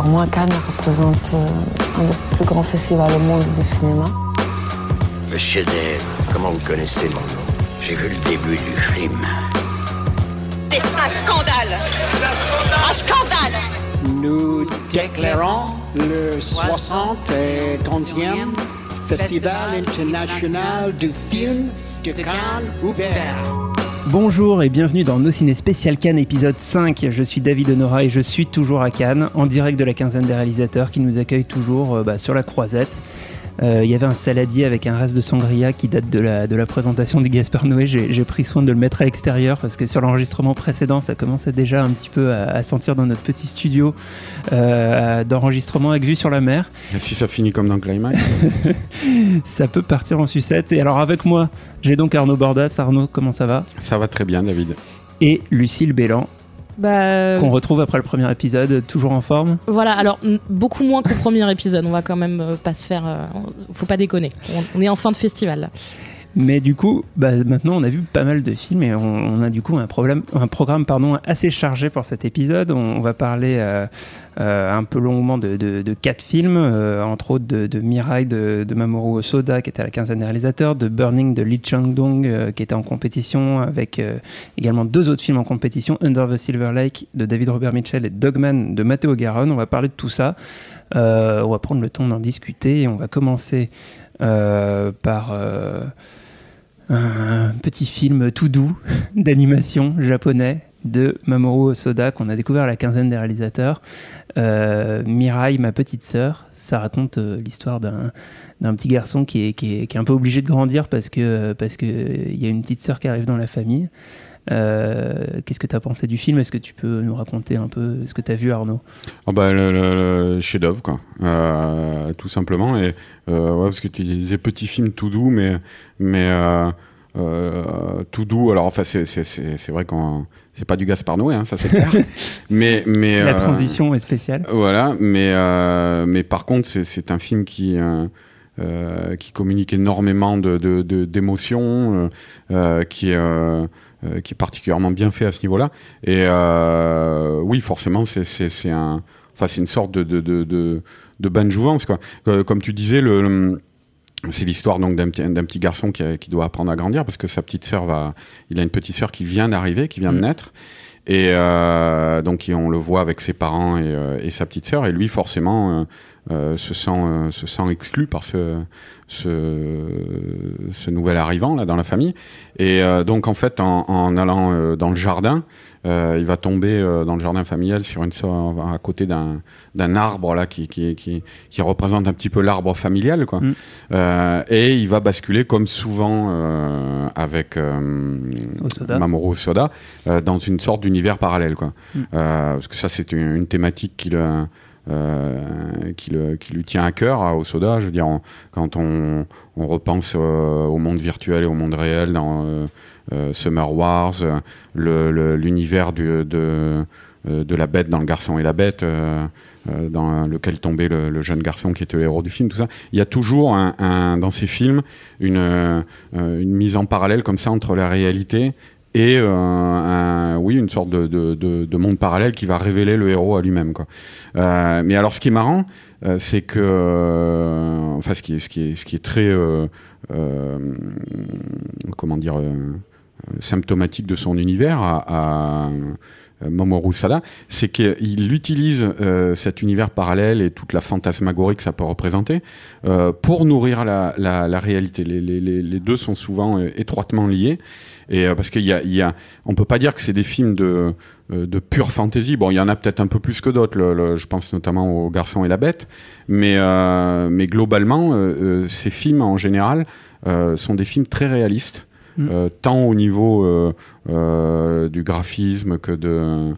pour moi, Cannes représente euh, un des plus grands festivals au monde du cinéma. Monsieur Dave, comment vous connaissez mon nom? J'ai vu le début du film. C'est un scandale Un scandale Nous déclarons le 71e Festival international du film de Cannes ouvert. Bonjour et bienvenue dans Nos Ciné Spécial Cannes épisode 5. Je suis David Honora et je suis toujours à Cannes, en direct de la quinzaine des réalisateurs qui nous accueillent toujours euh, bah, sur la croisette. Euh, Il y avait un saladier avec un reste de sangria qui date de la, de la présentation du Gaspard Noé. J'ai pris soin de le mettre à l'extérieur parce que sur l'enregistrement précédent, ça commençait déjà un petit peu à, à sentir dans notre petit studio euh, d'enregistrement avec vue sur la mer. Et si ça finit comme dans Climax Ça peut partir en sucette. Et alors avec moi, j'ai donc Arnaud Bordas. Arnaud, comment ça va? Ça va très bien, David. Et Lucille Bélan, Bah, euh, qu'on retrouve après le premier épisode, toujours en forme. voilà, alors beaucoup moins qu'au premier épisode. On va quand même euh, pas se faire. euh, faut pas déconner. On, on est en fin de festival. là. Mais du coup, bah, maintenant on a vu pas mal de films et on, a du coup un, problème, un programme pardon, assez chargé pour cet épisode. On, va parler euh, euh, un peu longuement de, de- quatre films, euh, entre autres de, Mirai de, Mamoru Osoda qui était à la quinzaine des réalisateurs, de Burning de Lee Chang-dong qui était en compétition, avec également deux autres films en compétition, Under the Silver Lake de David Robert Mitchell et Dogman de Matteo Garonne. On va parler de tout ça. On va prendre le temps d'en discuter et on va commencer par un petit film tout doux d'animation japonais de Mamoru Osoda qu'on a découvert à la quinzaine des réalisateurs. Euh, Mirai, ma petite sœur, ça raconte euh, l'histoire d'un d'un petit garçon qui est, qui, est, qui est un peu obligé de grandir parce que parce que il y a une petite sœur qui arrive dans la famille. Euh, Qu'est-ce que tu as pensé du film? Est-ce que tu peux nous raconter un peu ce que tu as vu, Arnaud? Oh bah, le, le- le chef-d'œuvre, quoi. Euh, tout simplement. Et, euh, ouais, parce que tu disais petit film tout doux, mais, mais euh, tout doux. Alors, enfin, c'est- vrai qu'on. C'est pas du Gaspard Noé, hein, ça c'est clair. mais, mais, La euh, transition est spéciale. Voilà, mais, euh, mais par contre, c'est- un film qui, qui communique énormément d'émotions, de, de, d'émotions, qui, est, euh, qui est particulièrement bien fait à ce niveau-là. Et euh, oui, forcément, c'est c'est- c'est un, enfin, c'est une sorte de, de, de, de, de bain jouvence. Quoi. Euh, Comme tu disais, le, le- c'est l'histoire donc d'un petit, d'un petit garçon qui, a- qui doit apprendre à grandir parce que sa petite sœur va, il a une petite sœur qui vient d'arriver, qui vient de Mm. naître. Et euh, donc on le voit avec ses parents et, euh, et sa petite sœur, et lui forcément euh, euh, se sent euh, se sent exclu par ce ce, ce nouvel arrivant là dans la famille. Et donc en fait en, en allant dans le jardin, euh, il va tomber euh, dans le jardin familial sur une à côté d'un d'un arbre là qui qui, qui qui représente un petit peu l'arbre familial quoi. Mm. Euh, et il va basculer comme souvent avec Osoda. Mamoru Soda dans une sorte d'univers parallèle quoi. Mm. Parce que ça c'est une, une thématique qui le euh, qui, le, qui lui tient à cœur à Osoda. Je veux dire, on- quand on, on repense euh, au monde virtuel et au monde réel dans Summer Wars, euh, l'univers de, euh, de la bête dans Le Garçon et la Bête, euh, euh, dans lequel tombait le, jeune garçon qui était le héros du film, tout ça. Il y a toujours dans ces films une, euh, mise en parallèle comme ça entre la réalité et euh, oui une sorte de, de, de- de monde parallèle qui va révéler le héros à lui-même. Euh, mais alors ce qui est marrant euh, c'est que euh, enfin ce qui est ce qui est ce qui est très euh, euh, comment dire euh, symptomatique de son univers à, à Mamoru Sada, c'est qu'il utilise euh, cet univers parallèle et toute la fantasmagorie que ça peut représenter euh, pour nourrir la, réalité. Les, deux sont souvent euh, étroitement liés. Et euh, parce qu'il y a, on peut pas dire que c'est des films de, euh, pure fantasy. Bon, il y en a peut-être un peu plus que d'autres. je pense notamment au Garçon et la Bête. Mais, euh, globalement, euh, euh, ces films en général euh, sont des films très réalistes. Mm. euh, tant au niveau euh, euh, du graphisme que de,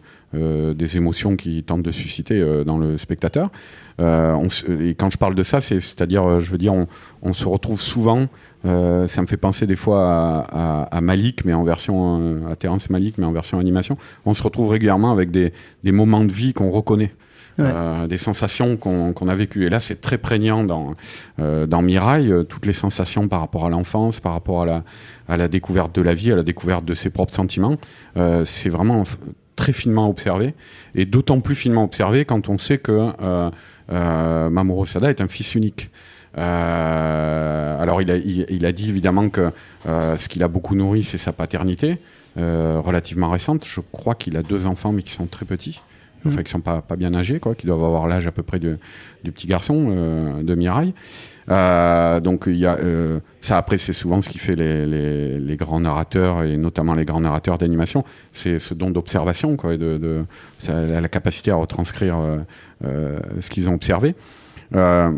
des émotions qui tentent de susciter dans le spectateur. Et quand je parle de ça, c'est- c'est-à-dire, je veux dire, on, se retrouve souvent. ça me fait penser des fois à, à- Malik, mais en version à Terrence Malik, mais en version animation. On se retrouve régulièrement avec des, des moments de vie qu'on reconnaît. Euh, des sensations qu'on a vécues. Et là, c'est très prégnant dans, euh, Mirail, euh, toutes les sensations par rapport à l'enfance, par rapport à la, découverte de la vie, à la découverte de ses propres sentiments. Euh, c'est vraiment très finement observé, et d'autant plus finement observé quand on sait que Mamoru Sada est un fils unique. Alors il a, dit évidemment que ce qu'il a beaucoup nourri, c'est sa paternité, relativement récente. Je crois qu'il a deux enfants, mais qui sont très petits. Enfin, qui sont pas, pas bien âgés, quoi, qui doivent avoir l'âge à peu près du, du petit garçon euh, de Mirai. Euh, donc il y a euh, ça après c'est souvent ce qui fait les, les, les grands narrateurs et notamment les grands narrateurs d'animation c'est ce don d'observation quoi et de, de ça a la capacité à retranscrire euh, euh, ce qu'ils ont observé euh,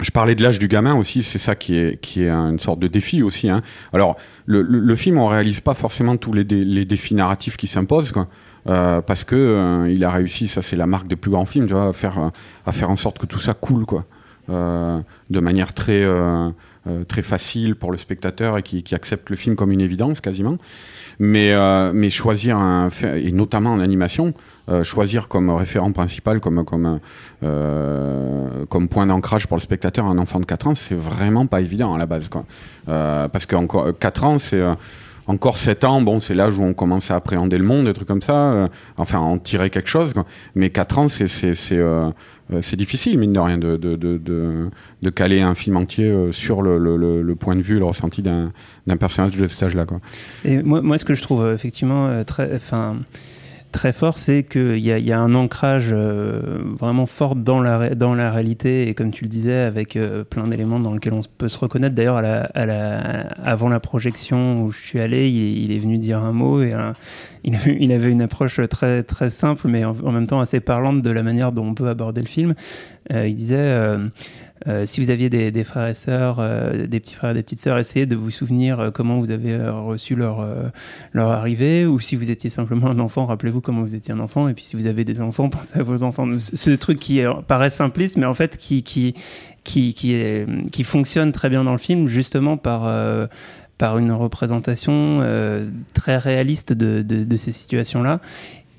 je parlais de l'âge du gamin aussi, c'est ça qui est, qui est une sorte de défi aussi. Hein. Alors, le, le, le film, on réalise pas forcément tous les, dé, les défis narratifs qui s'imposent, quoi. Euh, parce que euh, il a réussi, ça c'est la marque des plus grands films, tu vois, à faire, à faire en sorte que tout ça coule, quoi. Euh, de manière très, très facile pour le spectateur et qui, accepte le film comme une évidence quasiment. Mais, mais choisir, un, et notamment en animation, choisir comme référent principal, comme, comme, comme point d'ancrage pour le spectateur un enfant de 4 ans, c'est vraiment pas évident à la base. Quoi. Parce que encore 4 ans, c'est encore 7 ans, bon, c'est l'âge où on commence à appréhender le monde, des trucs comme ça, euh, enfin, en tirer quelque chose. Quoi. Mais 4 ans, c'est c'est euh, difficile, mine de rien, de, de, de, de, caler un film entier euh, sur le, le, le, point de vue, le ressenti d'un personnage de cet âge-là. Et moi, moi, ce que je trouve effectivement très. Enfin, très fort, c'est qu'il y, a un ancrage euh, vraiment fort dans la, réalité, et comme tu le disais, avec euh, plein d'éléments dans lesquels on peut se reconnaître. D'ailleurs, avant la projection où je suis allé, il, est venu dire un mot, et euh, il, avait, une approche très, simple, mais en, en, même temps assez parlante de la manière dont on peut aborder le film. il disait euh, si vous aviez des, frères et sœurs, euh, des petits frères et des petites sœurs, essayez de vous souvenir euh, comment vous avez reçu leur, leur arrivée, ou si vous étiez simplement un enfant, rappelez-vous comment vous étiez un enfant, et puis si vous avez des enfants, pensez à vos enfants. Ce, ce truc qui paraît simpliste, mais en fait qui, qui, qui, qui, fonctionne très bien dans le film, justement par par une représentation très réaliste de, de ces situations-là.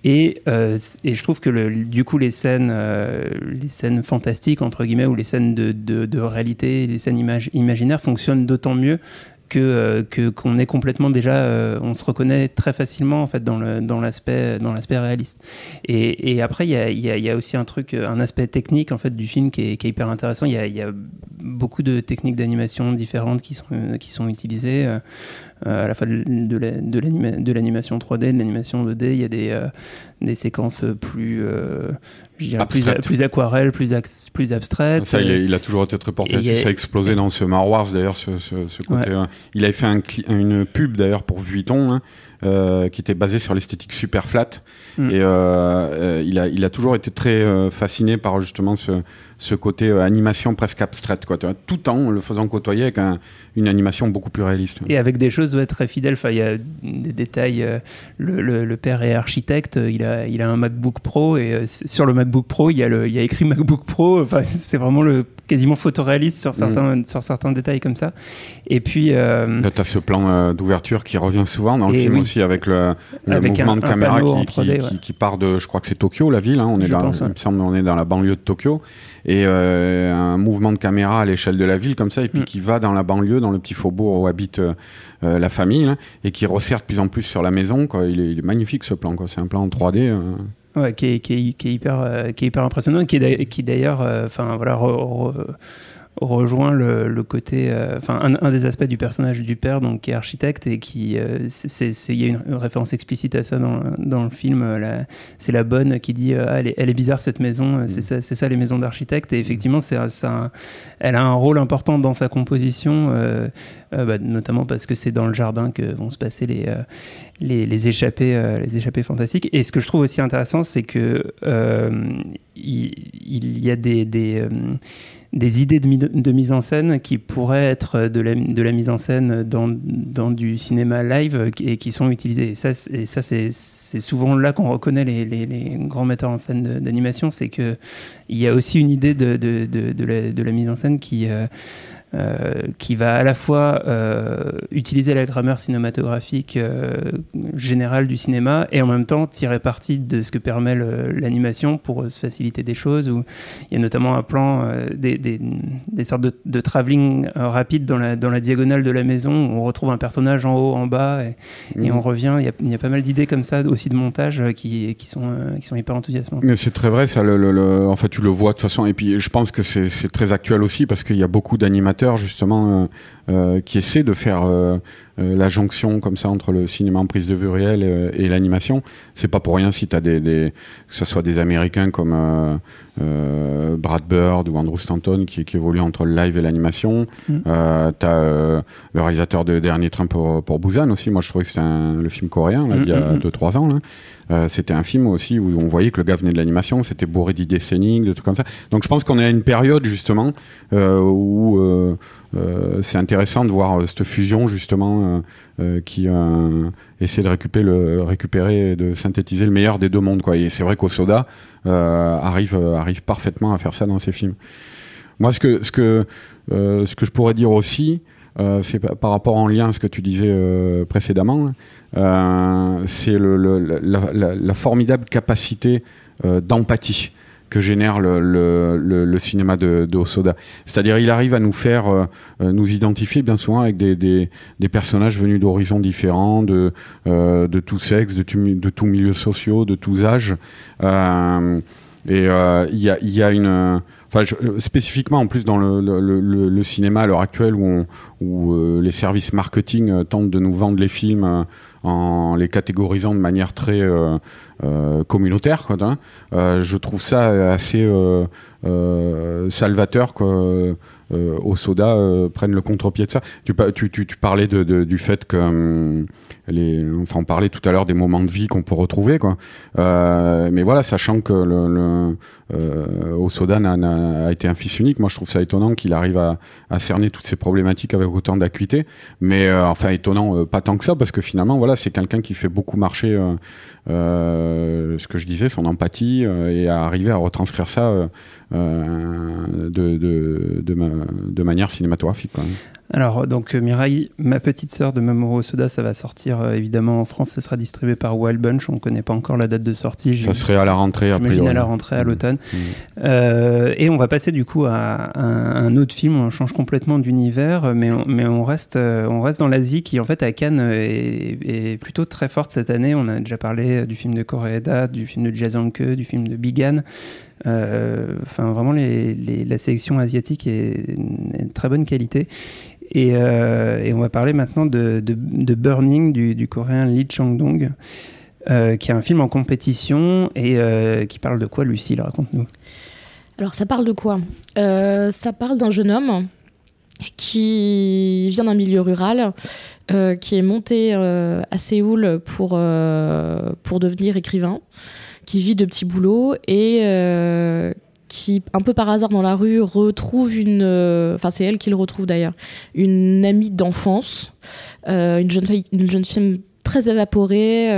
Et, euh, et, je trouve que du coup les scènes, euh, les scènes fantastiques entre guillemets ou les scènes de, réalité, les scènes imag imaginaires fonctionnent d'autant mieux que euh, qu'on est complètement déjà on se reconnaît très facilement en fait dans l'aspect dans réaliste. Et, après il y a, aussi un truc un aspect technique en fait du film qui est, hyper intéressant. Il y a, y a beaucoup de techniques d'animation différentes qui sont qui sont utilisées à la fois de la, de l'animation 3D de l'animation 2D il y a des des séquences plus je dirais plus, plus aquarelle, plus, plus abstraite. Ça, il, a toujours été très porté là-dessus. Ça a explosé dans ce Wars, d'ailleurs, ce, ce, ce, côté. Ouais. Euh, il avait fait un, une pub, d'ailleurs, pour Vuitton, hein, euh, qui était basée sur l'esthétique super flat. Mm. Et euh, il, a, il a toujours été très euh, fasciné par, justement, ce, ce côté euh, animation presque abstraite, quoi, tout en le faisant côtoyer avec un, une animation beaucoup plus réaliste. Et avec des choses ouais, très fidèles. Il y a des détails. Euh, le, le, le, père est architecte. Il a, il a un MacBook Pro et euh, sur le MacBook Pro, il y a, le, il y a écrit MacBook Pro. C'est vraiment le quasiment photoréaliste sur certains, mm. sur certains détails comme ça. Et puis. Euh, tu as ce plan euh, d'ouverture qui revient souvent dans le film oui. aussi avec le, avec mouvement un, de caméra qui, 3D, qui, ouais. qui, qui, part de, je crois que c'est Tokyo, la ville. Hein, on est dans, pense, ouais. il me semble, on est dans la banlieue de Tokyo et euh, un mouvement de caméra à l'échelle de la ville comme ça et puis mm. qui va dans la banlieue dans le petit faubourg où habite euh, la famille là, et qui resserre de plus en plus sur la maison quoi. Il, est, il est magnifique ce plan quoi c'est un plan en 3D euh. ouais, qui, est, qui, est, qui, est, hyper euh, qui est hyper impressionnant qui est d'ailleurs enfin voilà re, re, rejoint le, le côté, enfin euh, un, un, des aspects du personnage du père, donc qui est architecte et qui, euh, il y a une référence explicite à ça dans, dans le film. Euh, c'est la bonne qui dit, ah, elle, est, elle est bizarre cette maison, c'est ça, c'est ça les maisons d'architecte. Et effectivement, c'est, ça, elle a un rôle important dans sa composition, euh, bah, notamment parce que c'est dans le jardin que vont se passer les les, les échappées, les échappées fantastiques. Et ce que je trouve aussi intéressant, c'est que il, il, y a des, des, des idées de, mi de, mise en scène qui pourraient être de la, de la mise en scène dans, dans du cinéma live et qui sont utilisées. Et ça, c'est souvent là qu'on reconnaît les, les, grands metteurs en scène d'animation, c'est qu'il y a aussi une idée de, de, la, la mise en scène qui... Euh, qui va à la fois euh, utiliser la grammaire cinématographique euh, générale du cinéma et en même temps tirer parti de ce que permet l'animation pour euh, se faciliter des choses. Où il y a notamment un plan, euh, des, des- des sortes de, de travelling euh, rapide dans la, dans la diagonale de la maison où on retrouve un personnage en haut, en bas et, et Mhm. on revient. Il y, a, il y a pas mal d'idées comme ça aussi de montage euh, qui, qui, sont, euh, qui sont hyper enthousiasmantes. C'est très vrai, ça. Le, le- le- en fait, tu le vois de toute façon. Et puis, je pense que c'est très actuel aussi parce qu'il y a beaucoup d'animateurs justement euh, euh, qui essaient de faire euh, la jonction comme ça entre le cinéma en prise de vue réelle euh, et l'animation. C'est pas pour rien si tu as des, des que ce soit des Américains comme euh, euh, Brad Bird ou Andrew Stanton qui, qui évoluent entre le live et l'animation. Mm. Euh, t'as euh, le réalisateur de Dernier Train pour, pour Busan aussi. Moi, je trouvais que c'était le film coréen là, Mm, il y a mm, mm. 2-3 ans. Euh, c'était un film aussi où on voyait que le gars venait de l'animation, c'était bourré d'idées scéniques, de trucs comme ça. Donc je pense qu'on est à une période justement euh, où euh, euh, c'est intéressant de voir euh, cette fusion justement euh, euh, qui euh, essaie de récupérer, le, de synthétiser le meilleur des deux mondes. Et c'est vrai qu'Osoda euh, arrive, euh, parfaitement à faire ça dans ses films. Moi, ce que, euh, je pourrais dire aussi, euh, c'est par rapport en lien à ce que tu disais euh, précédemment, euh, c'est la, formidable capacité euh, d'empathie que génère le, le- cinéma de, de Hosoda. C'est-à-dire, il arrive à nous faire euh, euh, nous identifier bien souvent avec des, des, personnages venus d'horizons différents, de, euh, de tout sexe, de de tout milieu sociaux, de tous âges. Euh, et il y, a, y a une. Enfin, spécifiquement en plus dans le, le, cinéma à l'heure actuelle où, où les services marketing tentent de nous vendre les films en les catégorisant de manière très euh, euh, communautaire, hein. Euh, je trouve ça assez salvateur. Euh, au soda prennent le contre-pied de ça. Tu, pa- tu, tu, tu parlais du fait que hum, les, enfin on parlait tout à l'heure des moments de vie qu'on peut retrouver quoi. Mais voilà, sachant que le, le a été un fils unique, moi je trouve ça étonnant qu'il arrive à, cerner toutes ces problématiques avec autant d'acuité. Mais enfin étonnant, pas tant que ça, parce que finalement voilà, c'est quelqu'un qui fait beaucoup marcher euh, euh, ce que je disais, son empathie euh, et à arriver à retranscrire ça de, de, de, ma- de manière cinématographique. Alors, donc, euh, Mireille, ma petite sœur de Mamoru Soda, ça va sortir euh, évidemment en France. Ça sera distribué par Wild Bunch. On ne connaît pas encore la date de sortie. Ça serait à la rentrée après. J'imagine à la rentrée, à l'automne. Mmh. Euh, et on va passer du coup à un, un autre film. On change complètement d'univers, mais on, mais on reste, on reste dans l'Asie qui, en fait, à Cannes, est, est plutôt très forte cette année. On a déjà parlé du film de Koreeda, du film de Jazanke, du film de Bigan. Euh, Enfin, vraiment, la sélection asiatique est, est de très bonne qualité. Et, euh, et on va parler maintenant de, Burning du, coréen Lee Chang-dong, euh, qui est un film en compétition et qui parle de quoi, Lucille Raconte-nous. Alors, ça parle de quoi? Ça parle d'un jeune homme qui vient d'un milieu rural, qui est monté à Séoul pour, pour devenir écrivain, qui vit de petits boulots et euh, qui, un peu par hasard dans la rue, retrouve une. euh, Enfin, c'est elle qui le retrouve d'ailleurs, une amie d'enfance, euh, une, jeune fille, une jeune fille très évaporée,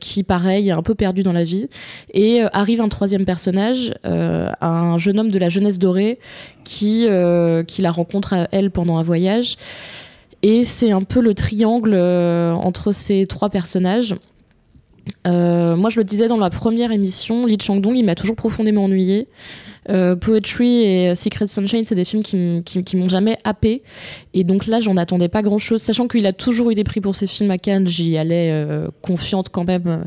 qui, pareil, est un peu perdue dans la vie. Et arrive un troisième personnage, un jeune homme de la jeunesse dorée, qui, qui la rencontre à elle pendant un voyage. Et c'est un peu le triangle entre ces trois personnages. Euh, moi, je le disais dans la première émission, Lee Chang-dong, il m'a toujours profondément ennuyé. Euh, Poetry et Secret Sunshine, c'est des films qui, m'ont jamais happé. Et donc là, j'en attendais pas grand chose. Sachant qu'il a toujours eu des prix pour ses films à Cannes, j'y allais euh, confiante quand même euh,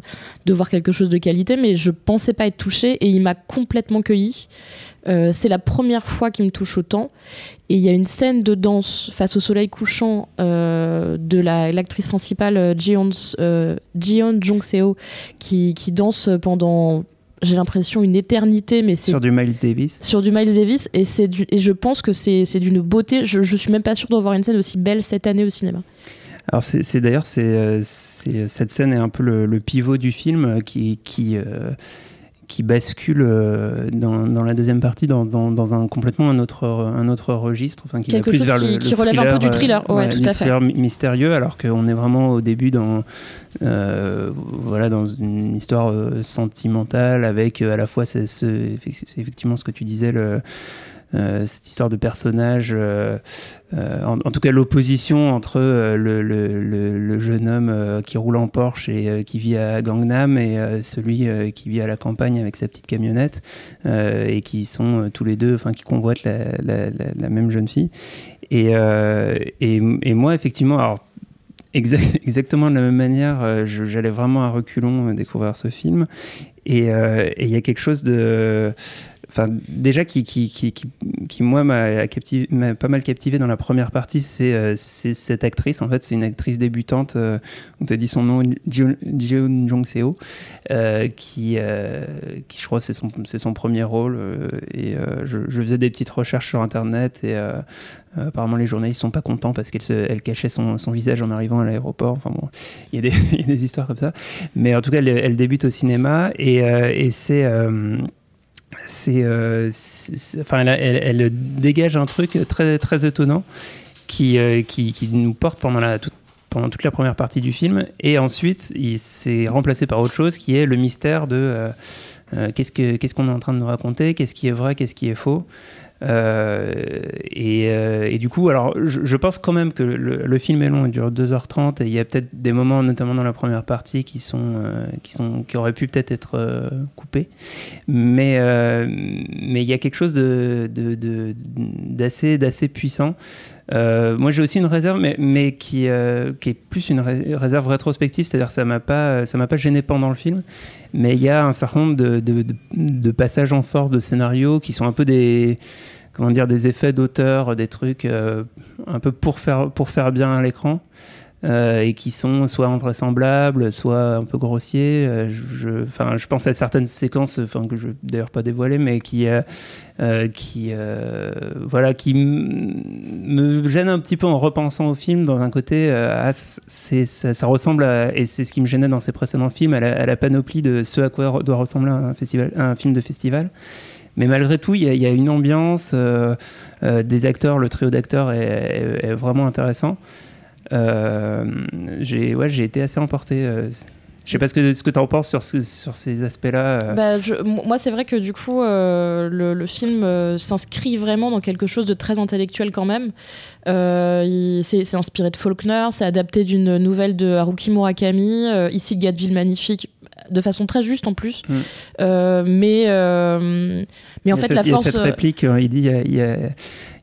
de voir quelque chose de qualité, mais je pensais pas être touchée et il m'a complètement cueilli. Euh, c'est la première fois qu'il me touche autant. Et il y a une scène de danse face au soleil couchant de la- l'actrice principale Jeon, euh, Jeon Jong-seo qui danse pendant, j'ai l'impression, une éternité, mais c'est Sur du Miles Davis. sur du Miles Davis et c'est du- et je pense que c'est c'est d'une beauté. Je, je suis même pas sûre de voir une scène aussi belle cette année au cinéma. Alors c'est d'ailleurs c'est euh, c'est- cette scène est un peu le, le pivot du film euh, qui qui euh, qui bascule euh, dans, dans la deuxième partie dans, dans, dans un complètement un autre un autre registre enfin qui va Quelque plus chose vers qui- le, qui le relève un peu du thriller, euh, ouais, tout à fait. thriller mystérieux alors qu'on est vraiment au début dans euh, voilà dans une histoire euh, sentimentale avec à la fois c'est effectivement ce que tu disais le cette histoire de personnage, euh, euh, en, tout cas l'opposition entre euh, le, jeune homme euh, qui roule en Porsche et euh, qui vit à Gangnam et euh, celui euh, qui vit à la campagne avec sa petite camionnette euh, et qui sont euh, tous les deux, enfin qui convoitent la, même jeune fille. Et, euh, moi, effectivement, alors Exact- exactement de la même manière, euh, j'allais vraiment à reculons euh, découvrir ce film. Euh, et il y a quelque chose de. Déjà, qui, qui, qui, qui, moi, m'a pas mal captivé dans la première partie, c'est euh, cette actrice. En fait, c'est une actrice débutante, euh, on t'a dit son nom, Jeon Jeon Jong-seo, euh, qui, qui, je crois, c'est son, c'est son premier rôle. et je, faisais des petites recherches sur Internet et apparemment, les journalistes sont pas contents parce qu'elle elle cachait son, son visage en arrivant à l'aéroport. Enfin bon, il y, a des- histoires comme ça. Mais en tout cas, elle, débute au cinéma et c'est. Euh, elle, dégage un truc très, très étonnant qui, euh, qui, qui nous porte pendant, la, toute, pendant toute la première partie du film. Et ensuite, il s'est remplacé par autre chose qui est le mystère de euh, euh, qu'est-ce que- qu'est-ce qu'on est en train de nous raconter, qu'est-ce qui est vrai, qu'est-ce qui est faux? Euh, et, euh, et du coup, alors je, pense quand même que le, film est long, il dure 2h30 et il y a peut-être des moments, notamment dans la première partie, qui, sont, euh, qui, sont, qui auraient pu peut-être être coupés. Mais mais il y a quelque chose de, de- de- d'assez puissant. Euh, moi, j'ai aussi une réserve, mais, euh, qui est plus une ré- réserve rétrospective, c'est-à-dire ça m'a pas, ça m'a pas gêné pendant le film, mais il y a un certain nombre de, passages en force de scénario qui sont un peu des, comment dire, des effets d'auteur, des trucs euh, un peu pour faire, pour faire bien à l'écran. Euh, et qui sont soit invraisemblables, soit un peu grossiers. Euh, je, je- pense à certaines séquences, enfin que je d'ailleurs pas dévoiler, mais qui, euh, qui, voilà, qui me gênent un petit peu en repensant au film. Dans un côté, ah, ça, ressemble et c'est ce qui me gênait dans ses précédents films, à la, panoplie de ce à quoi doit ressembler un film de festival. Mais malgré tout, il y, a- une ambiance, des acteurs, le trio d'acteurs est vraiment intéressant. Euh, j'ai ouais, j'ai été assez emporté. euh, je sais pas ce que, ce que tu en penses sur, ce- sur ces aspects-là. euh. Bah, moi, c'est vrai que du coup, euh, le, le film euh, s'inscrit vraiment dans quelque chose de très intellectuel quand même. C'est inspiré de Faulkner, c'est adapté d'une nouvelle de Haruki Murakami, ici Gatville magnifique, de façon très juste en plus. Mm. Mais, mais en fait, cette- la il y a force. cette réplique, il dit il y a, il y a-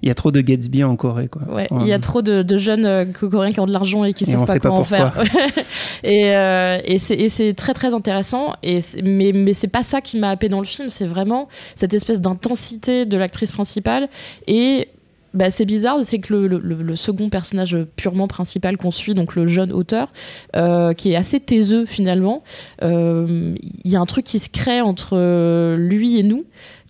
il y a trop de Gatsby en Corée. Quoi. Ouais, il y a trop de, de jeunes euh, coréens qui ont de l'argent et qui Et savent pas comment en faire. et euh, et c'est très très intéressant. Et mais mais c'est pas ça qui m'a happé dans le film. C'est vraiment cette espèce d'intensité de l'actrice principale et bah, c'est bizarre, c'est que le, le- le second personnage purement principal qu'on suit, donc le jeune auteur, euh, qui est assez taiseux finalement, euh, il y a un truc qui se crée entre lui et nous,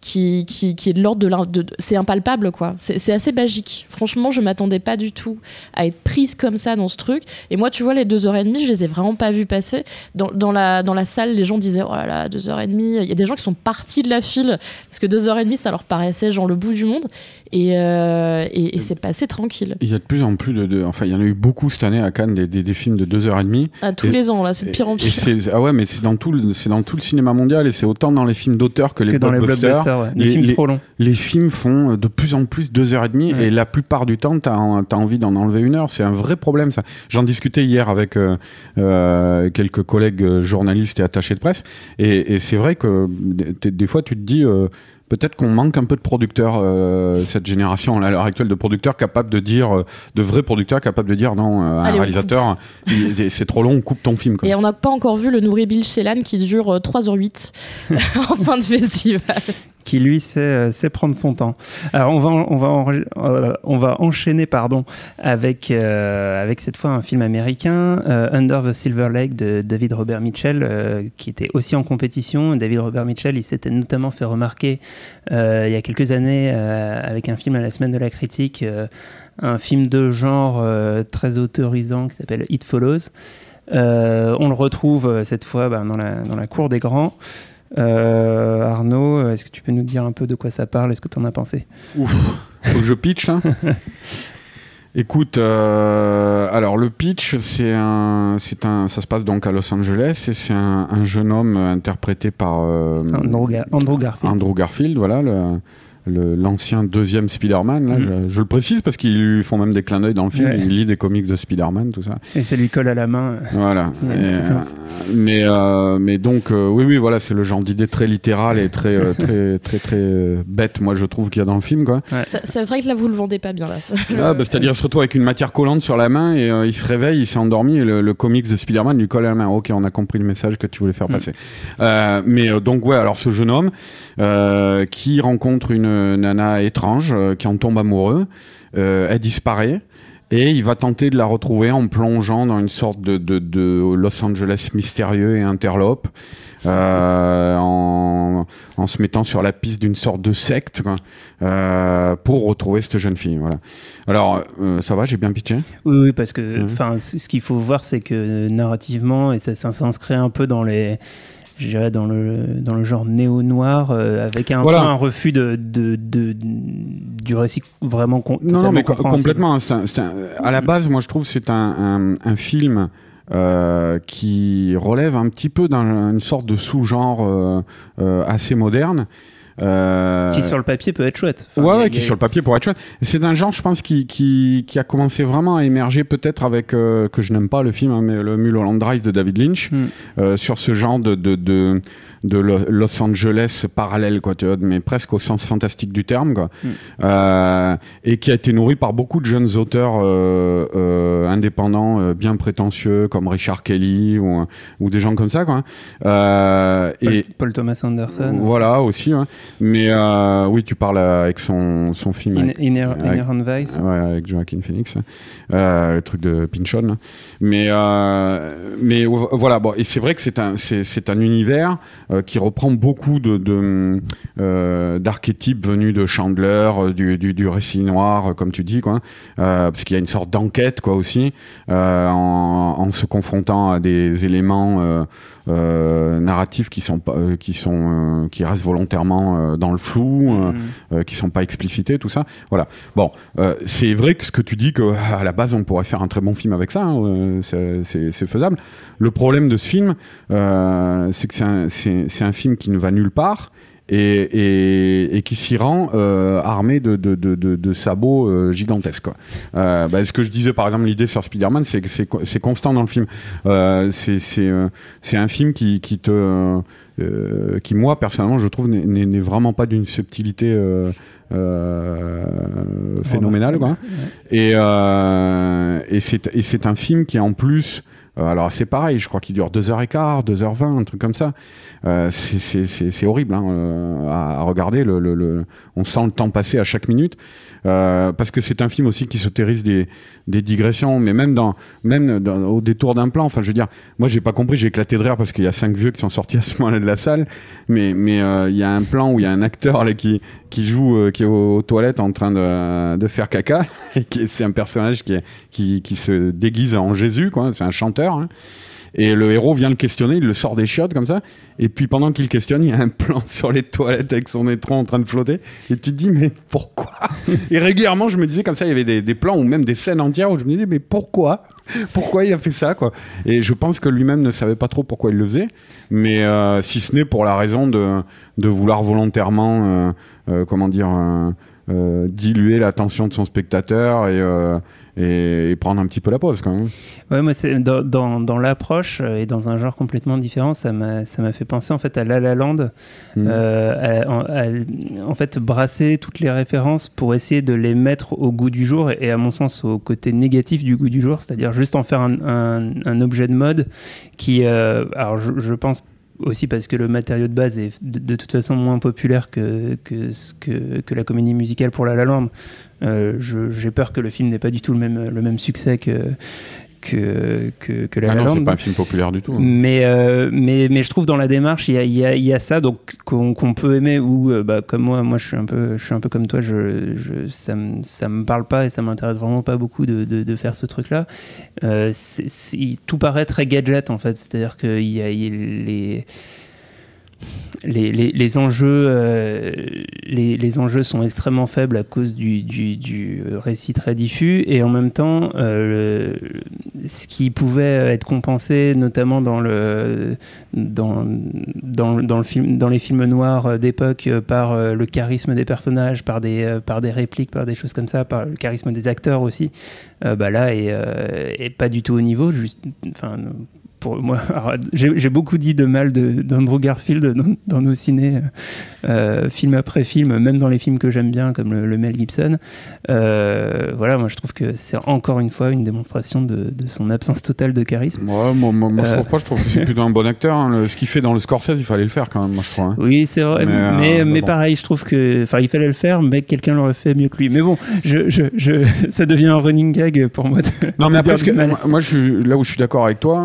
qui, qui, qui est de l'ordre de, de, de- c'est impalpable quoi. C'est c'est assez magique. Franchement, je m'attendais pas du tout à être prise comme ça dans ce truc. Et moi, tu vois, les deux heures et demie, je les ai vraiment pas vues passer. Dans, dans la, dans la salle, les gens disaient oh là là, deux heures et demie. Il y a des gens qui sont partis de la file parce que deux heures et demie, ça leur paraissait genre le bout du monde. Et, euh, et, et c'est passé tranquille. Il y a de plus en plus de, de- Enfin, il y en a eu beaucoup cette année à Cannes, des, des, des films de 2h30. À tous Et- les ans, là, c'est de pire en Et pire. ah ouais, mais c'est dans, tout le- c'est dans tout le cinéma mondial et c'est autant dans les films d'auteur que les que dans les blockbusters. Ouais. les, les- films les- trop longs. Les films font euh, de plus en plus 2h30 Ouais. et la plupart du temps, tu as, envie d'en enlever une heure. C'est un vrai problème, ça. J'en discutais hier avec euh, euh, quelques collègues journalistes et attachés de presse et, et c'est vrai que des, fois, tu te dis. euh, Peut-être qu'on manque un peu de producteurs, euh, cette génération à l'heure actuelle, de producteurs capables de dire, euh, de vrais producteurs capables de dire non, euh, à Allez, un réalisateur, c'est trop long, on coupe ton film. Quoi. Et on n'a pas encore vu le Nourri Bill Shelan qui dure euh, 3h08 en fin de festival. Qui lui sait, euh, sait prendre son temps. Alors on va on va euh, on va enchaîner pardon avec euh, avec cette fois un film américain Under the Silver Lake de David Robert Mitchell qui était aussi en compétition. David Robert Mitchell il s'était notamment fait remarquer il y a quelques années avec un film à la semaine de la critique un film de genre très autorisant qui s'appelle It Follows. On le retrouve cette fois ben, dans, la, dans la cour des grands. Euh, Arnaud, est-ce que tu peux nous dire un peu de quoi ça parle? Est-ce que tu en as pensé? Ouf, faut que je pitch là? Écoute, euh, alors le pitch, c'est un, c'est un, ça se passe donc à Los Angeles et c'est un, un jeune homme interprété par euh, Andrew, Gar- Andrew Garfield. Andrew Garfield, voilà, le, le- l'ancien deuxième Spider-Man. Là, Mm. je, je le précise parce qu'ils lui font même des clins d'œil dans le film. Ouais. Il lit des comics de Spider-Man, tout ça. Et ça lui colle à la main. Voilà. Ouais, Et, c'est euh, mais euh, mais donc euh, oui oui voilà c'est le genre d'idée très littérale et très euh, très très très euh, bête moi je trouve qu'il y a dans le film quoi. Ça- C'est vrai que là, vous le vendez pas bien, là. Ah, bah, C'est-à-dire il se retrouve avec une matière collante sur la main et euh, il se réveille, il s'est endormi et le, le comics de Spider-Man lui colle à la main. Ok, on a compris le message que tu voulais faire Mm. passer. Euh, mais euh, donc ouais, alors ce jeune homme euh, qui rencontre une nana étrange, euh, qui en tombe amoureux, euh, elle disparaît. Et il va tenter de la retrouver en plongeant dans une sorte de, de, de Los Angeles mystérieux et interlope, euh, en, en se mettant sur la piste d'une sorte de secte quoi, euh, pour retrouver cette jeune fille. Voilà. Alors, euh, ça va, j'ai bien pitché? Oui, oui, parce que Mhm. enfin, ce qu'il faut voir, c'est que narrativement, et ça, ça s'inscrit un peu dans les. Je dirais dans le, dans le genre néo-noir, euh, avec un, Voilà. peu un refus de, de, de- du récit vraiment Non, non, mais complètement. c'est un- c'est un- à la base, moi, je trouve que c'est un, un, un film euh, qui relève un petit peu d'une sorte de sous-genre euh, euh, assez moderne. Euh, Qui sur le papier peut être chouette. Enfin, ouais, a- ouais, qui sur le papier pourrait être chouette. C'est un genre, je pense, qui, qui, qui a commencé vraiment à émerger peut-être avec, euh, que je n'aime pas le film, hein, mais le Mulholland Drive de David Lynch, Hmm. euh, sur ce genre de, de, de, de Lo- Los Angeles parallèle, quoi, tu vois, mais presque au sens fantastique du terme, quoi. Hmm. Et qui a été nourri par beaucoup de jeunes auteurs indépendants, bien prétentieux, comme Richard Kelly ou, ou des gens comme ça, quoi. Euh, Paul, et, Paul Thomas Anderson. voilà aussi, ouais. Mais euh, oui, tu parles avec son, son film. In- avec- Inher- avec- Inherent Vice. Ouais, avec Joaquin Phoenix, euh, le truc de Pinchon. là. Mais, euh, mais vo- voilà, bon, et c'est vrai que c'est un, c'est, c'est un univers euh, qui reprend beaucoup de, de, euh, d'archétypes venus de Chandler, euh, du, du, du récit noir, euh, comme tu dis, quoi. Euh, parce qu'il y a une sorte d'enquête, quoi, aussi, euh, en, en se confrontant à des éléments euh, euh, narratifs qui sont, pas- euh, qui sont, euh, qui restent volontairement euh, dans le flou. euh, Mm. euh, qui sont pas explicités, tout ça. Voilà. Bon, euh, c'est vrai que ce que tu dis que à la base on pourrait faire un très bon film avec ça, hein, euh, c'est- c'est c'est faisable. Le problème de ce film, euh, c'est que c'est un, c'est- c'est un film qui ne va nulle part. Et, et, et qui s'y rend euh, armé de, de, de, de, sabots euh, gigantesques. Quoi. Euh, bah, ce que je disais par exemple, l'idée sur Spider-Man, c'est que c'est co- c'est constant dans le film. Euh, euh, c'est un film qui, qui te euh, qui moi personnellement je trouve n'est- vraiment pas d'une subtilité euh, euh, phénoménale quoi. Et, et c'est un film qui en plus alors c'est pareil, je crois qu'il dure 2h15, 2h20, un truc comme ça. Euh, c'est- horrible hein, à, à regarder. Le, le, le- on sent le temps passer à chaque minute. Euh, parce que c'est un film aussi qui s'autorise des, des digressions, mais même, dans, même dans- au détour d'un plan. Enfin, je veux dire, moi j'ai pas compris, j'ai éclaté de rire parce qu'il y a cinq vieux qui sont sortis à ce moment-là la salle, mais mais euh, il y a un plan où il y a un acteur qui, qui joue, euh, qui est aux, toilettes en train de, de faire caca, c'est un personnage qui, qui, qui se déguise en Jésus, quoi. C'est un chanteur. hein. Et le héros vient le questionner, il le sort des chiottes comme ça. Et puis pendant qu'il questionne, il y a un plan sur les toilettes avec son étron en train de flotter. Et tu te dis, mais pourquoi Et régulièrement, je me disais comme ça, il y avait des, des plans ou même des scènes entières où je me disais, mais pourquoi Pourquoi il a fait ça quoi? Et je pense que lui-même ne savait pas trop pourquoi il le faisait. Mais euh, si ce n'est pour la raison de, de vouloir volontairement, euh, euh, comment dire, diluer l'attention de son spectateur et, et, et prendre un petit peu la pause quand même. Ouais, moi, c'est dans, dans, dans l'approche euh, et dans un genre complètement différent, ça m'a ça m'a fait penser en fait à La La Land. Euh, à- en- à- en fait, brasser toutes les références pour essayer de les mettre au goût du jour et, et à mon sens au côté négatif du goût du jour, c'est-à-dire juste en faire un, un- un objet de mode qui, euh, alors je, je pense aussi parce que le matériau de base est de, toute façon moins populaire que, que, la comédie musicale pour La La Land. Euh, J'ai peur que le film n'ait pas du tout le même, le même succès que, que, que, que La Ah La non, c'est pas un film populaire du tout. hein. Mais, euh, mais, mais je trouve dans la démarche, il y a, y a, y a ça donc qu'on peut aimer ou euh, bah, comme moi, moi je suis un peu, je suis un peu comme toi, je, je, ça, me, ça me parle pas et ça m'intéresse vraiment pas beaucoup de, de, de faire ce truc-là. Euh, tout paraît très gadget en fait, c'est-à-dire qu'il y a, y a les les, enjeux, euh, les, enjeux sont extrêmement faibles à cause du, récit très diffus et en même temps, euh, ce qui pouvait être compensé, notamment dans le dans, le film, dans les films noirs d'époque, euh, par le charisme des personnages, par des par des répliques, par des choses comme ça, par le charisme des acteurs aussi, bah là est, pas du tout au niveau. Pour moi, alors, j'ai beaucoup dit de mal d'Andrew Garfield dans, dans nos ciné, euh, film après film, même dans les films que j'aime bien, comme le, le Mel Gibson. Euh, voilà, moi je trouve que c'est encore une fois une démonstration de, de son absence totale de charisme. Ouais, moi, moi, moi, je Euh. trouve pas, je trouve que c'est plutôt un bon acteur. hein. Le- ce qu'il fait dans le Scorsese, il fallait le faire quand même, moi je trouve. hein. Oui, c'est vrai, Mais, mais, euh, mais, bon. pareil, je trouve que, enfin, il fallait le faire, mais quelqu'un l'aurait fait mieux que lui. Mais bon, je, je, je, ça devient un running gag pour moi. de- Non, mais après, que- moi, moi, je suis, là où je suis d'accord avec toi,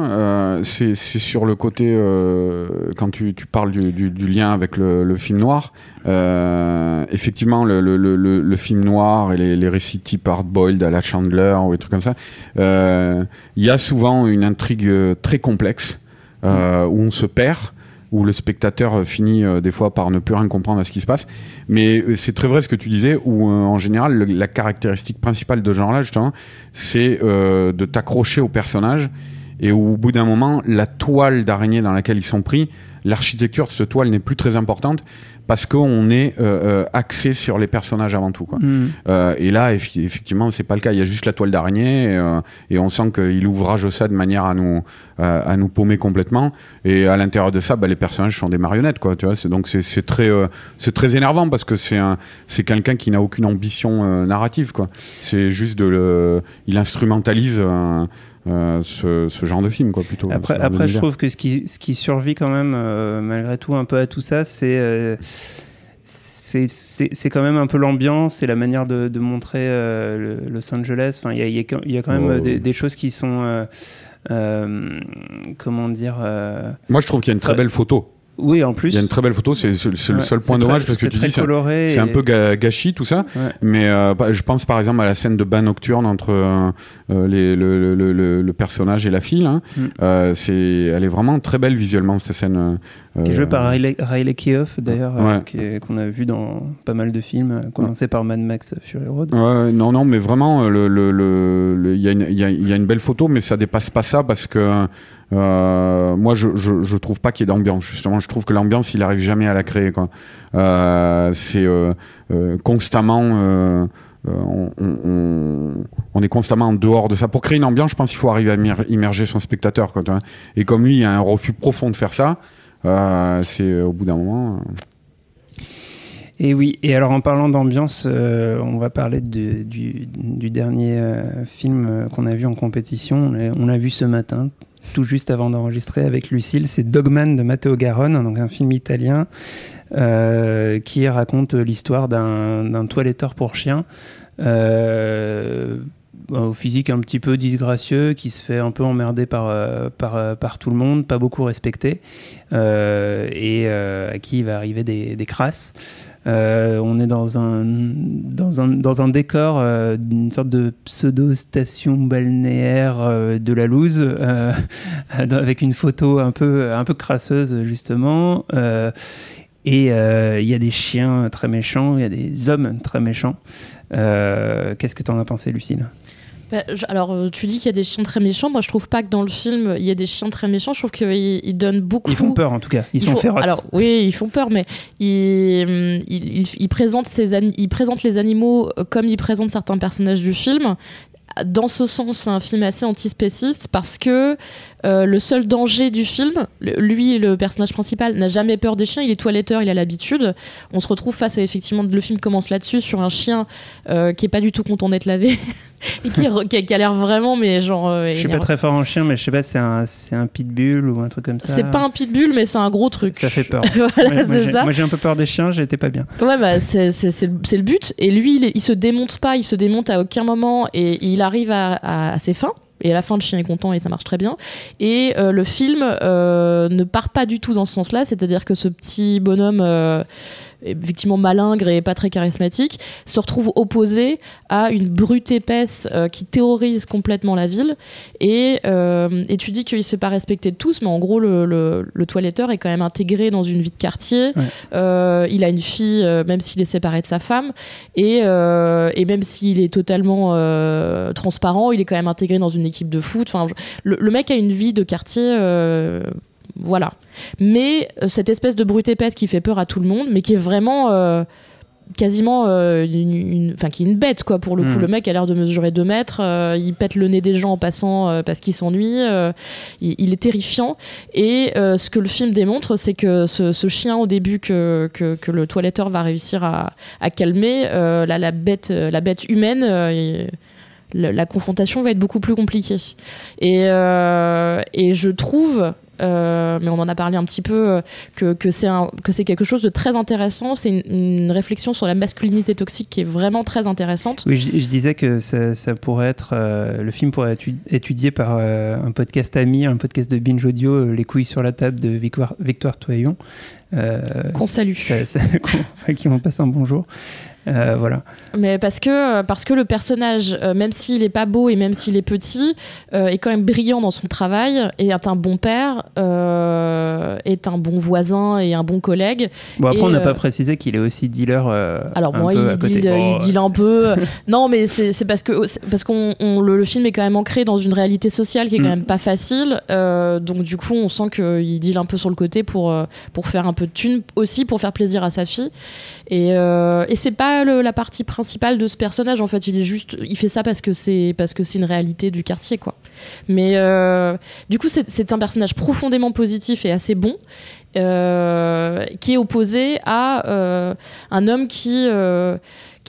c'est sur le côté, euh, quand tu, parles du, lien avec le, film noir, euh, effectivement, le, film noir et les, récits type hard-boiled à la Chandler ou des trucs comme ça, euh, il y a souvent une intrigue très complexe où on se perd où le spectateur finit des fois par ne plus rien comprendre à ce qui se passe. Mais c'est très vrai ce que tu disais, où en général, la caractéristique principale de ce genre-là, justement, c'est de t'accrocher au personnage et au bout d'un moment, la toile d'araignée dans laquelle ils sont pris, l'architecture de cette toile n'est plus très importante parce qu'on est euh, euh, axé sur les personnages avant tout. Quoi. Mm. Euh, et là, effi- effectivement, c'est pas le cas. Il y a juste la toile d'araignée et, euh, et on sent qu'il ouvrage ça de manière à nous à nous paumer complètement. Et à l'intérieur de ça, bah, les personnages sont des marionnettes, quoi. Tu vois. Donc c'est très euh, c'est très énervant parce que c'est un c'est quelqu'un qui n'a aucune ambition euh, narrative. C'est juste de le il instrumentalise. Euh, ce, ce genre de film quoi plutôt Après, ce genre après je trouve que ce qui, ce qui survit quand même, euh, malgré tout, un peu à tout ça, c'est. euh, c'est- quand même un peu l'ambiance et la manière de, de montrer euh, le- Los Angeles. Enfin, il y a, y a y a quand même Oh, des, choses qui sont. comment dire moi je trouve qu'il y a une Très- belle photo Oui, en plus. il y a une très belle photo c'est le seul point dommage parce que c'est tu dis c'est un- peu gâchis tout ça Ouais. Mais euh, bah, je pense par exemple à la scène de bain nocturne entre euh, euh, les- le, le- le- le personnage et la fille. là. Mm. Euh, c'est, elle est vraiment très belle visuellement cette scène. qui est joué euh, par Riley, Riley Keough d'ailleurs, Ouais. qu'on a vu dans pas mal de films, commencé par Mad Max Fury Road. Non, non, mais vraiment, il y, a- y a une belle photo, mais ça dépasse pas ça parce que euh, moi, je, je, trouve pas qu'il y ait d'ambiance. Justement, je trouve que l'ambiance, il arrive jamais à la créer. Euh, c'est euh, constamment. on, est constamment en dehors de ça. Pour créer une ambiance, je pense qu'il faut arriver à immer- immerger son spectateur. Et comme lui, il a un refus profond de faire ça, c'est au bout d'un moment. Et oui, et alors en parlant d'ambiance, on va parler du, dernier film qu'on a vu en compétition. On l'a vu ce matin, tout juste avant d'enregistrer avec Lucille. C'est Dogman de Matteo Garonne, un film italien euh, qui raconte l'histoire d'un toiletteur pour chien. euh, au physique un petit peu disgracieux, qui se fait un peu emmerder par, euh, tout le monde, pas beaucoup respecté, et à qui il va arriver des crasses. Euh, on est dans un, dans un, dans un décor euh, d'une sorte de pseudo-station balnéaire euh, de la loose, euh, avec une photo un peu, un peu crasseuse, justement. Et il y a des chiens très méchants, il y a des hommes très méchants. Qu'est-ce que tu en as pensé, Lucille? Bah, je- alors, euh, tu dis qu'il y a des chiens très méchants. Moi, je trouve pas que dans le film, il y a des chiens très méchants. Je trouve qu'ils ils donnent beaucoup. Ils font peur, en tout cas. Ils, Ils sont font- féroces. Alors oui, ils font peur, mais ils, ils présentent ces ils présentent les animaux euh, comme ils présentent certains personnages du film. Dans ce sens, c'est un film assez antispéciste parce que euh, le seul danger du film, le- lui, le personnage principal, n'a jamais peur des chiens. Il est toiletteur, il a l'habitude. On se retrouve face à effectivement, le film commence là-dessus sur un chien euh, qui est pas du tout content d'être lavé et qui, a, l'air vraiment, mais genre. euh, je suis pas très fort en chien, mais je sais pas, c'est un, c'est un pitbull ou un truc comme ça. C'est pas un pitbull, mais c'est un gros truc. Ça fait peur. voilà, Ouais, c'est j'ai- ça. Moi, j'ai un peu peur des chiens, j'étais pas bien. Ouais, bah, c'est le c'est le but. Et lui, il, est- il se démonte pas, il se démonte à aucun moment et il arrive à, à- à ses fins. Et à la fin, le chien est content et ça marche très bien. Et euh, le film euh, ne part pas du tout dans ce sens-là, c'est-à-dire que ce petit bonhomme, euh, effectivement malingre et pas très charismatique, se retrouve opposé à une brute épaisse euh, qui terrorise complètement la ville. Et, euh, et tu dis qu'il se fait pas respecter de tous, mais en gros, le, le, le toiletteur est quand même intégré dans une vie de quartier. Ouais. Euh, il a une fille, euh, même s'il est séparé de sa femme. Et, et même s'il est totalement transparent, il est quand même intégré dans une équipe de foot. Enfin, je- le, le mec a une vie de quartier. Voilà. Mais euh, cette espèce de brute épaisse qui fait peur à tout le monde, mais qui est vraiment euh, quasiment euh, une, enfin qui est une bête quoi pour le coup Mhm. le mec a l'air de mesurer 2 mètres euh, il pète le nez des gens en passant euh, parce qu'il s'ennuie il, il est terrifiant et ce que le film démontre c'est que ce, ce chien au début que, que, que le toiletteur va réussir à, à calmer euh, la, bête la bête humaine la, la confrontation va être beaucoup plus compliquée et, et je trouve euh, mais on en a parlé un petit peu, euh, que, que c'est quelque chose de très intéressant. C'est une, une réflexion sur la masculinité toxique qui est vraiment très intéressante. Oui, je, je disais que ça, ça pourrait être. euh, le film pourrait être étu- étudié par euh, un podcast ami, un podcast de Binge Audio, Les couilles sur la table de Victoire, Victoire Toyon. Qu'on salue. ça- ça- à qui on passe un bonjour. Euh, voilà. Mais parce que, parce que le personnage, euh, même s'il est pas beau et même s'il est petit, euh, est quand même brillant dans son travail et est un bon père, euh, est un bon voisin et un bon collègue. Bon, après, Et, on n'a euh, pas précisé qu'il est aussi dealer. euh, Alors bon, il deal, il deal un peu. non, mais c'est parce que c'est parce qu'on on- le, le film est quand même ancré dans une réalité sociale qui est quand Mm. même pas facile. Euh, donc du coup, on sent qu'il deal un peu sur le côté pour euh, pour faire un peu de thunes aussi pour faire plaisir à sa fille. Et, euh, et c'est pas la partie principale de ce personnage. En fait, il est juste, il fait ça parce que c'est parce que c'est une réalité du quartier, quoi. Mais euh, du coup, c'est un personnage profondément positif et assez bon. euh, qui est opposé à euh, un homme qui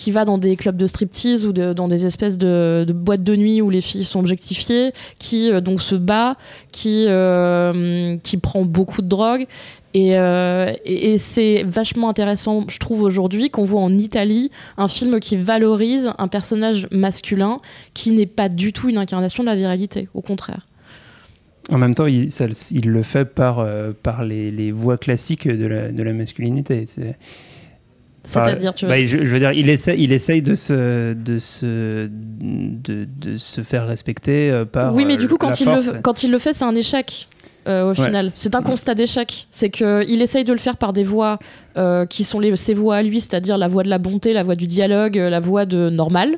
qui va dans des clubs de striptease ou dans des espèces de, boîtes de nuit où les filles sont objectifiées, qui euh, donc se bat, qui euh, qui prend beaucoup de drogue. Et, euh, et, c'est vachement intéressant, je trouve, aujourd'hui, qu'on voit en Italie un film qui valorise un personnage masculin qui n'est pas du tout une incarnation de la virilité, au contraire. En même temps, il, le fait par, par les, les voies classiques de la, de la masculinité. C'est- C'est-à-dire, tu vois. Bah, je, je veux dire, il essaie, il essaye de se, de se, de, de se faire respecter euh, par. Oui, mais euh, du coup, la quand il, force. le, quand il le fait, c'est un échec. euh, au Ouais. final, c'est un constat d'échec. C'est que il essaye de le faire par des voies euh, qui sont les, ses voies à lui, c'est-à-dire la voie de la bonté, la voie du dialogue, euh, la voie de normal,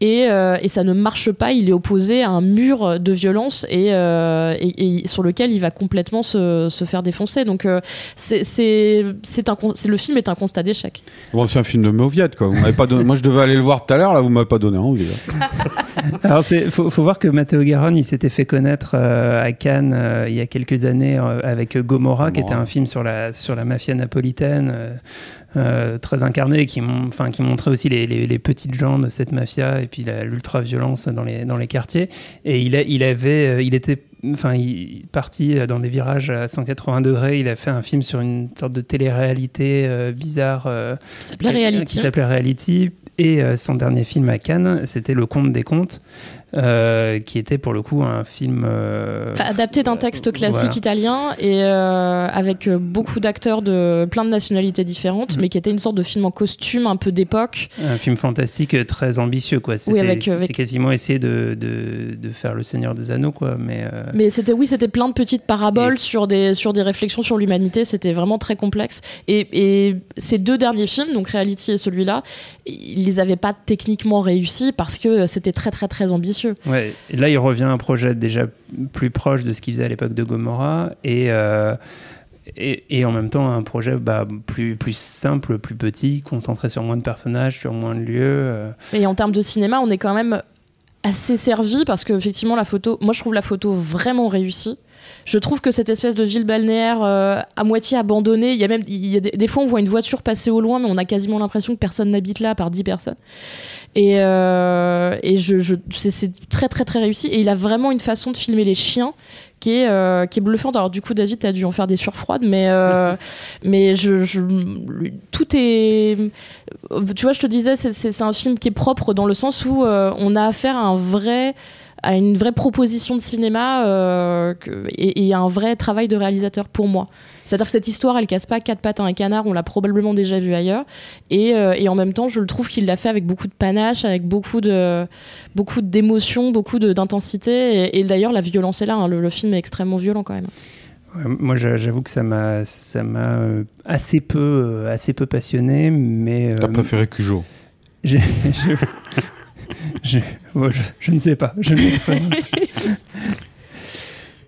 et, euh, et ça ne marche pas. Il est opposé à un mur de violence et, euh, et, et sur lequel il va complètement se, se faire défoncer. Donc, euh, c'est c'est c'est un c'est- le film est un constat d'échec. Bon, c'est un film de Mauviette, quoi. Vous m'avez pas donné... Moi, je devais aller le voir tout à l'heure, là, vous m'avez pas donné envie. là. Alors, il faut, faut voir que Matteo Garonne, il s'était fait connaître euh, à Cannes euh, il y a quelques années euh, avec Gomorrah, qui était un film sur la, sur la mafia napolitaine, euh, euh, très incarné, qui, montrait aussi les, petites gens de cette mafia et puis l'ultra-violence dans les, quartiers. Et il, euh, il était enfin, il parti dans des virages à 180 degrés. Il a fait un film sur une sorte de télé-réalité euh, bizarre euh, Qui s'appelait qui Reality. s'appelait Reality. Et euh, son dernier film à Cannes, c'était Le Conte des Contes, euh, qui était pour le coup un film euh, Adapté d'un texte classique voilà. italien et euh, avec euh, beaucoup d'acteurs de plein de nationalités différentes, Mhm. mais qui était une sorte de film en costume un peu d'époque. un film fantastique euh, très ambitieux quoi. C'était, avec, euh, avec- C'est quasiment essayer de, de, de faire Le Seigneur des Anneaux quoi. Mais euh, Mais c'était oui, c'était plein de petites paraboles Et- sur des sur des réflexions sur l'humanité. C'était vraiment très complexe. Et, et ces deux derniers films, donc Reality et celui-là, ils les avaient pas techniquement réussis parce que c'était très très très ambitieux. Ouais, et là il revient à un projet déjà plus proche de ce qu'il faisait à l'époque de Gomorrah et, euh, et, et en même temps un projet bah, plus, plus simple, plus petit, concentré sur moins de personnages, sur moins de lieux. euh. Et en termes de cinéma, on est quand même assez servi parce que effectivement la photo, moi je trouve la photo vraiment réussie. Je trouve que cette espèce de ville balnéaire euh, à moitié abandonnée, il y a même il y a des, des fois on voit une voiture passer au loin, mais on a quasiment l'impression que personne n'habite là à part 10 personnes. Et, euh, et je, je, c'est, c'est très très très réussi. Et il a vraiment une façon de filmer les chiens qui est, euh, qui est bluffante. Alors du coup, David, t'as dû en faire des surfroides, mais, euh, mais je, je, tout est... Tu vois, je te disais, c'est, c'est, c'est un film qui est propre dans le sens où euh, on a affaire à un vrai à une vraie proposition de cinéma euh, que- et, et un vrai travail de réalisateur pour moi. C'est-à-dire que cette histoire, elle casse pas quatre pattes à un canard, on l'a probablement déjà vu ailleurs. Et, euh, et en même temps, je le trouve qu'il l'a fait avec beaucoup de panache, avec beaucoup de beaucoup d'émotion, beaucoup de- d'intensité. Et, et d'ailleurs, la violence est là. hein. Le, le film est extrêmement violent quand même. Moi, j'a- j'avoue que ça m'a, ça m'a euh, assez peu, assez peu passionné, mais. euh, T'as préféré Cujo je, je, ne sais pas. Je.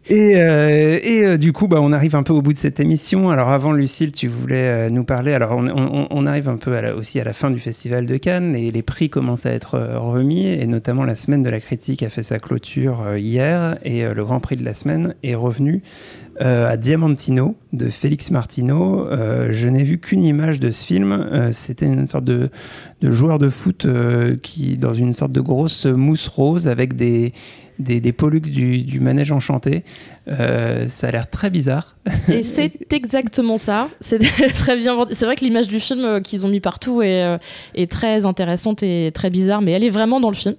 Et, euh, et euh, du coup, bah, on arrive un peu au bout de cette émission. Alors avant, Lucille, tu voulais euh, nous parler. Alors on, arrive un peu aussi à la fin du Festival de Cannes et les prix commencent à être euh, remis. Et notamment, la semaine de la critique a fait sa clôture hier et le grand prix de la semaine est revenu euh, à Diamantino de Félix Martino. Euh, je n'ai vu qu'une image de ce film. Euh, C'était une sorte de, joueur de foot qui, dans une sorte de grosse mousse rose avec des, des, des pollux du, du manège enchanté. Euh, ça a l'air très bizarre. Et c'est exactement ça. C'est très bien. vendu. C'est vrai que l'image du film euh, qu'ils ont mis partout est, euh, est très intéressante et très bizarre, mais elle est vraiment dans le film.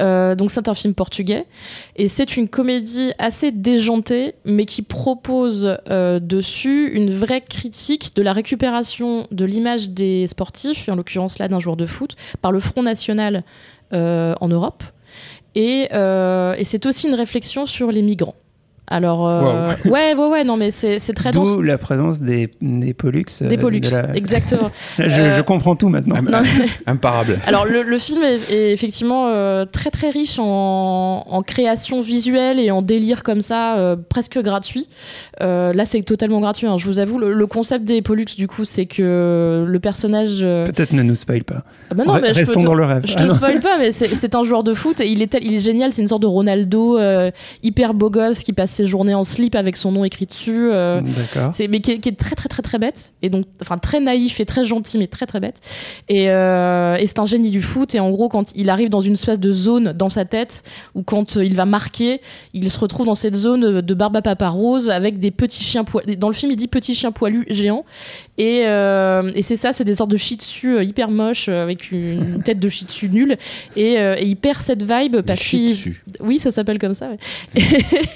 Euh, donc c'est un film portugais et c'est une comédie assez déjantée, mais qui propose euh, dessus une vraie critique de la récupération de l'image des sportifs, et en l'occurrence là d'un joueur de foot, par le Front National en Europe. Et, euh, et c'est aussi une réflexion sur les migrants. Alors, euh, ouais, ouais, ouais, non, mais c'est c'est très dense. D'où la présence des, des pollux. euh, Des pollux, de la- exactement. je, Euh, je comprends tout maintenant. Non, mais- Imparable. Alors le, le film est, est effectivement euh, très très riche en, en création visuelle et en délire comme ça, euh, presque gratuit. Euh, là c'est totalement gratuit, hein, je vous avoue. Le, le concept des Pollux du coup c'est que le personnage... euh, Peut-être ne nous spoil pas. ah bah non, Re- mais Restons te- dans le rêve. je Ah te non. spoil pas, mais c'est c'est un joueur de foot et il est, tel- il est génial. C'est une sorte de Ronaldo euh, hyper beau gosse qui passe ses journées en slip avec son nom écrit dessus. euh, D'accord. c'est mais qui est, qui est très très très très bête et donc enfin très naïf et très gentil mais très très bête et, euh, et c'est un génie du foot et en gros quand il arrive dans une espèce de zone dans sa tête où quand euh, il va marquer il se retrouve dans cette zone de barbe à papa rose avec des petits chiens poilus dans le film il dit petits chiens poilus géants et, euh, et c'est ça c'est des sortes de shih tzu hyper moches avec une tête de shih tzu nulle et, et il perd cette vibe parce qu'il oui ça s'appelle comme ça ouais.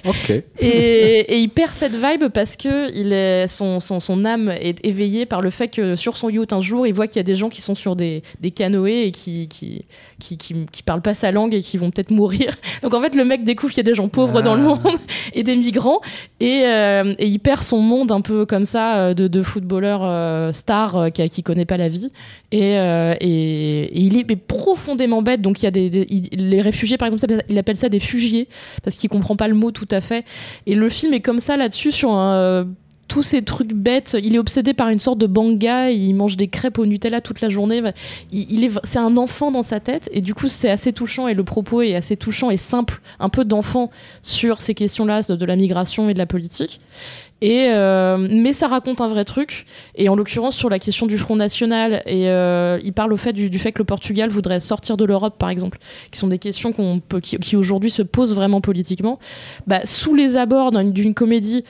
Ok. Et, et il perd cette vibe parce que son, âme est éveillée par le fait que sur son yacht un jour il voit qu'il y a des gens qui sont sur des, canoës et qui, qui, qui, qui parlent pas sa langue et qui vont peut-être mourir. Donc en fait le mec découvre qu'il y a des gens pauvres Ah. dans le monde et des migrants et, euh, et il perd son monde un peu comme ça euh, de, de footballeur euh, star qui, qui connaît pas la vie et, euh, et, et il est profondément bête donc il y a des, des- il- les réfugiés par exemple il appelle ça des fugiés parce qu'il comprend pas le mot tout à fait et le film est comme ça là-dessus sur un, tous ces trucs bêtes. Il est obsédé par une sorte de banga. Il mange des crêpes au Nutella toute la journée. Il, est, c'est un enfant dans sa tête et du coup c'est assez touchant et le propos est assez touchant et simple, un peu d'enfant sur ces questions-là de, la migration et de la politique. Et euh, mais ça raconte un vrai truc et en l'occurrence sur la question du Front National et euh, il parle au fait du, fait que le Portugal voudrait sortir de l'Europe par exemple, qui sont des questions qui, aujourd'hui se posent vraiment politiquement. Bah, sous les abords d'une comédie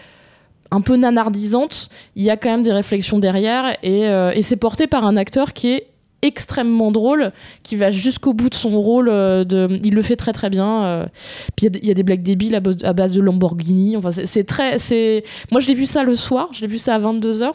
un peu nanardisante, il y a quand même des réflexions derrière et, euh, et c'est porté par un acteur qui est extrêmement drôle, qui va jusqu'au bout de son rôle. euh, il le fait très très bien. euh. puis il y a des- blagues débiles à base, de Lamborghini. Enfin, c'est très. Moi, je l'ai vu ça le soir. Je l'ai vu ça à 22 h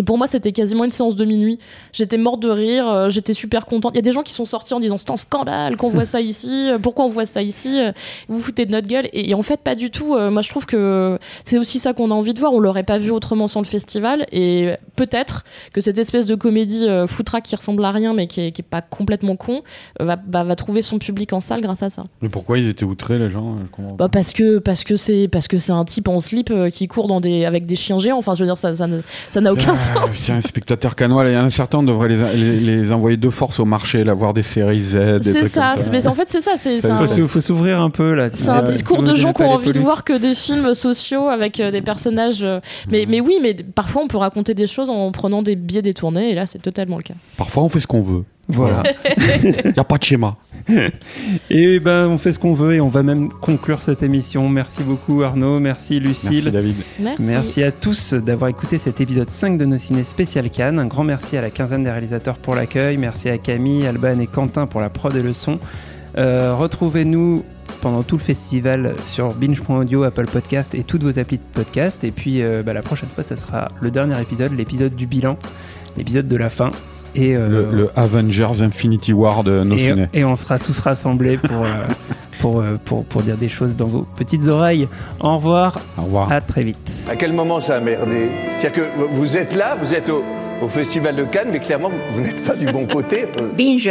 et pour moi, c'était quasiment une séance de minuit. J'étais morte de rire, euh, j'étais super contente. Il y a des gens qui sont sortis en disant c'est un scandale qu'on voit ça ici, euh, pourquoi on voit ça ici, euh, vous vous foutez de notre gueule. Et, et en fait, pas du tout. Moi, je trouve que c'est aussi ça qu'on a envie de voir. On l'aurait pas vu autrement sans le festival. Et peut-être que cette espèce de comédie foutraque qui ressemble à rien mais qui est, qui est pas complètement con va, trouver son public en salle grâce à ça. Mais pourquoi ils étaient outrés, les gens Bah parce que parce que c'est parce que c'est un type en slip qui court dans des avec des chiens géants. Enfin, je veux dire ça ça n'a aucun Ah, sens. C'est un spectateur canois. Il y en a certains, on devrait les, les, les envoyer de force au marché, là, voir des séries Z, C'est ça, mais en fait c'est ça, un, Faut, s'ou- faut s'ouvrir un peu là. c'est un discours de gens qui ont envie de voir que des films sociaux avec euh, des personnages. euh, mais, mais oui, mais parfois on peut raconter des choses en prenant des biais détournés, et là c'est totalement le cas. Parfois, on fait ce qu'on veut. Voilà. Il n'y a pas de schéma. Et ben, on fait ce qu'on veut et on va même conclure cette émission. Merci beaucoup Arnaud, merci Lucille. Merci, David. Merci. Merci à tous d'avoir écouté cet épisode 5 de nos ciné spécial Cannes. Un grand merci à la quinzaine des réalisateurs pour l'accueil. Merci à Camille, Alban et Quentin pour la prod et le son. Euh, Retrouvez-nous pendant tout le festival sur binge.audio, Apple Podcast et toutes vos applis de podcast. Et puis euh, bah, la prochaine fois, ça sera le dernier épisode, l'épisode du bilan, l'épisode de la fin. Et, euh, Le, le Avengers Infinity War de nos et, ciné. et on sera tous rassemblés pour, euh, pour, euh, pour, pour dire des choses dans vos petites oreilles. Au revoir, Au revoir. à très vite. À quel moment ça a merdé C'est-à-dire que vous êtes là, vous êtes au, au Festival de Cannes, mais clairement, vous, vous n'êtes pas du bon côté. Binge.